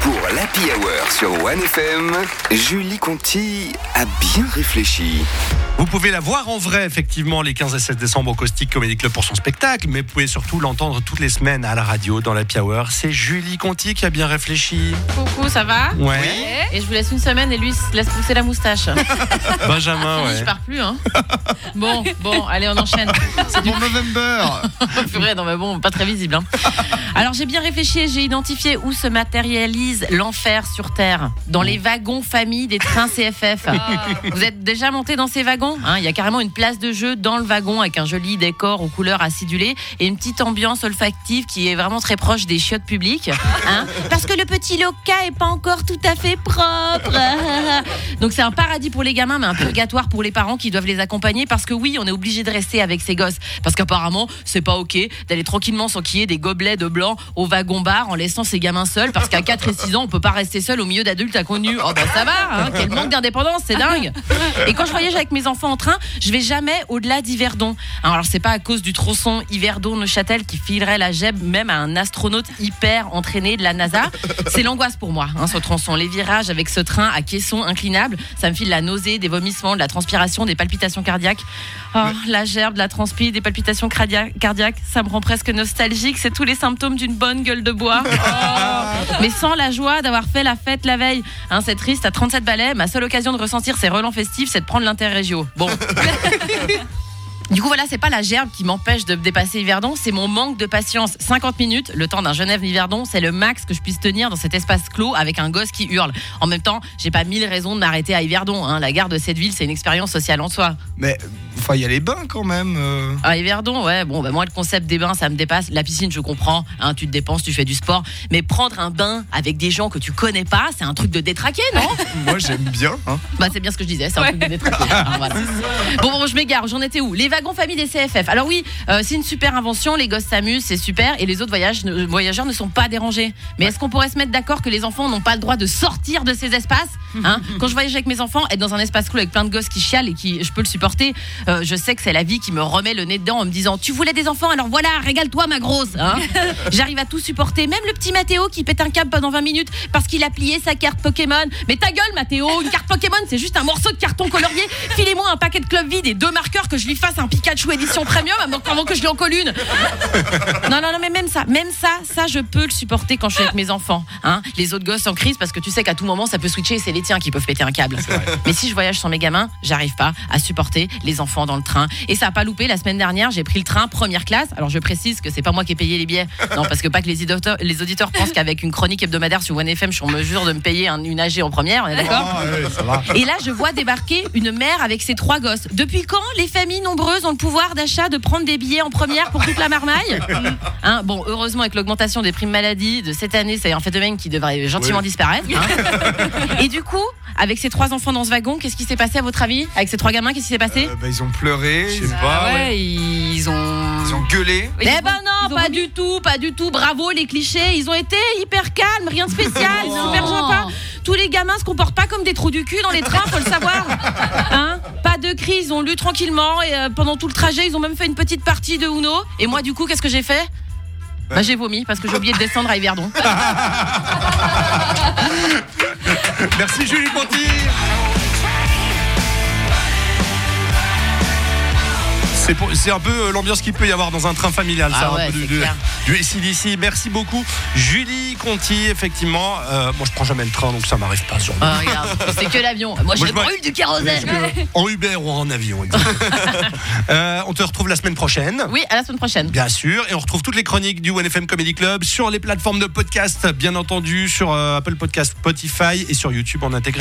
Pour l'Happy Hour sur OneFM, Julie Conti a bien réfléchi. Vous pouvez la voir en vrai, effectivement, les 15 et 16 décembre au Caustic Comedy Club pour son spectacle, mais vous pouvez surtout l'entendre toutes les semaines à la radio dans l'Happy Hour. C'est Julie Conti qui a bien réfléchi. Coucou, ça va Ouais. Et je vous laisse une semaine et lui il se laisse pousser la moustache. Benjamin, ouais. Je pars plus, hein. Bon, bon, allez, on enchaîne. C'est Mon November vrai, non mais bon, pas très visible. hein. Alors j'ai bien réfléchi et j'ai identifié où se matérialise l'enfer sur Terre. Dans les wagons famille des trains CFF. Vous êtes déjà monté dans ces wagons hein? Il y a carrément une place de jeu dans le wagon avec un joli décor aux couleurs acidulées et une petite ambiance olfactive qui est vraiment très proche des chiottes publiques. hein? Parce que le petit loca est pas encore tout à fait propre. Donc c'est un paradis pour les gamins, mais un purgatoire pour les parents qui doivent les accompagner parce que oui, on est obligé de rester avec ces gosses. Parce qu'apparemment, c'est pas ok d'aller tranquillement s'enquiller des gobelets de blanc au wagon-bar en laissant ces gamins seuls parce qu'à 4 et 6 ans, on peut pas rester seul au milieu d'adultes inconnus. Oh bah ça va, hein, quel manque d'indépendance, c'est dingue. Et quand je voyage avec mes enfants en train, je vais jamais au-delà d'Yverdon. Alors c'est pas à cause du tronçon Yverdon-Neuchâtel qui filerait la gemme même à un astronaute hyper entraîné de la NASA. C'est l'angoisse pour moi, hein, ce tronçon. Les virages avec ce train à caisson inclinable, ça me file la nausée, des vomissements, de la transpiration, des palpitations cardiaques. Oh, la gerbe, de la transpi, des palpitations cardia- cardiaques, ça me rend presque nostalgique. C'est tous les symptômes d'une bonne gueule de bois. Oh. Mais sans la joie d'avoir fait la fête la veille. Hein, c'est triste, à 37 balais, ma seule occasion de ressentir ces relents festifs, c'est de prendre l'interrégio. Bon. Du coup, voilà, c'est pas la gerbe qui m'empêche de dépasser Yverdon, c'est mon manque de patience. 50 minutes, le temps d'un Genève-Yverdon, c'est le max que je puisse tenir dans cet espace clos avec un gosse qui hurle. En même temps, j'ai pas mille raisons de m'arrêter à Yverdon. Hein. La gare de cette ville, c'est une expérience sociale en soi. Mais enfin, il y a les bains quand même. euh. À Yverdon, ouais, bon, bah, moi, le concept des bains, ça me dépasse. La piscine, je comprends. Hein, tu te dépenses, tu fais du sport. Mais prendre un bain avec des gens que tu connais pas, c'est un truc de détraqué, non? Moi, j'aime bien. hein. Bah, c'est bien ce que je disais, c'est un truc de détraqué. Alors, voilà. Bon, bon, je m'égare, j'en étais où? Les wagons famille des CFF. Alors oui, euh, c'est une super invention, les gosses s'amusent, c'est super, et les autres voyages, ne- voyageurs ne sont pas dérangés. Mais est-ce qu'on pourrait se mettre d'accord que les enfants n'ont pas le droit de sortir de ces espaces hein? Quand je voyage avec mes enfants, être dans un espace clos avec plein de gosses qui chialent et qui, je peux le supporter, euh, je sais que c'est la vie qui me remet le nez dedans en me disant Tu voulais des enfants, alors voilà, régale-toi ma grosse hein J'arrive à tout supporter, même le petit Mathéo qui pète un câble pendant 20 minutes parce qu'il a plié sa carte Pokémon. Mais ta gueule, Mathéo, une carte Pokémon, c'est juste un morceau de carton colorié. Filez-moi un paquet de clubs vides et deux marqueurs que je lui fasse un Pikachu édition premium avant que je lui en colle une. Non, non, non, mais ça, même ça, ça, je peux le supporter quand je suis avec mes enfants. Hein les autres gosses en crise parce que tu sais qu'à tout moment, ça peut switcher et c'est les tiens qui peuvent péter un câble. Mais si je voyage sans mes gamins, j'arrive pas à supporter les enfants dans le train. Et ça a pas loupé. La semaine dernière, j'ai pris le train première classe. Alors je précise que c'est pas moi qui ai payé les billets. Non, parce que pas que les auditeurs, les auditeurs pensent qu'avec une chronique hebdomadaire sur OneFM, je suis en mesure de me payer un- une AG en première. On est d'accord? Ah, et là, je vois débarquer une mère avec ses trois gosses. Depuis quand les familles nombreuses ont le pouvoir d'achat de prendre des billets en première pour toute la marmaille? Hein, Bon, heureusement, avec l'augmentation des primes maladie de cette année, c'est un phénomène qui devrait gentiment Oui. disparaître. hein. Et du coup, avec ces trois enfants dans ce wagon, qu'est-ce qui s'est passé à votre avis? Avec ces trois gamins, qu'est-ce qui s'est passé? Euh, bah, ils ont pleuré, Je ils, sais pas, Ah ouais. ouais, ils ont. ils ont gueulé. Eh ben non, pas du tout, pas du tout. Bravo les clichés, ils ont été hyper calmes, rien de spécial, Non. super sympa. Tous les gamins se comportent pas comme des trous du cul dans les trains, faut le savoir. Hein? Pas de crise, ils ont lu tranquillement et euh, pendant tout le trajet, ils ont même fait une petite partie de Uno. Et moi, du coup, qu'est-ce que j'ai fait? Bah, j'ai vomi parce que j'ai oublié de descendre à Yverdon. Merci Julie Conti. C'est un peu euh, l'ambiance qu'il peut y avoir dans un train familial, Ah ça, un ouais, peu du, du. Merci beaucoup, Julie Conti. Effectivement, euh, moi je prends jamais le train, donc ça m'arrive pas sur. Ah, c'est que l'avion. Moi, je je brûle du kérosène. En Uber ou en avion. Euh, on te retrouve la semaine prochaine. Oui, à la semaine prochaine. Bien sûr, et on retrouve toutes les chroniques du OneFM Comedy Club sur les plateformes de podcast, bien entendu, sur euh, Apple Podcast, Spotify et sur YouTube en intégré.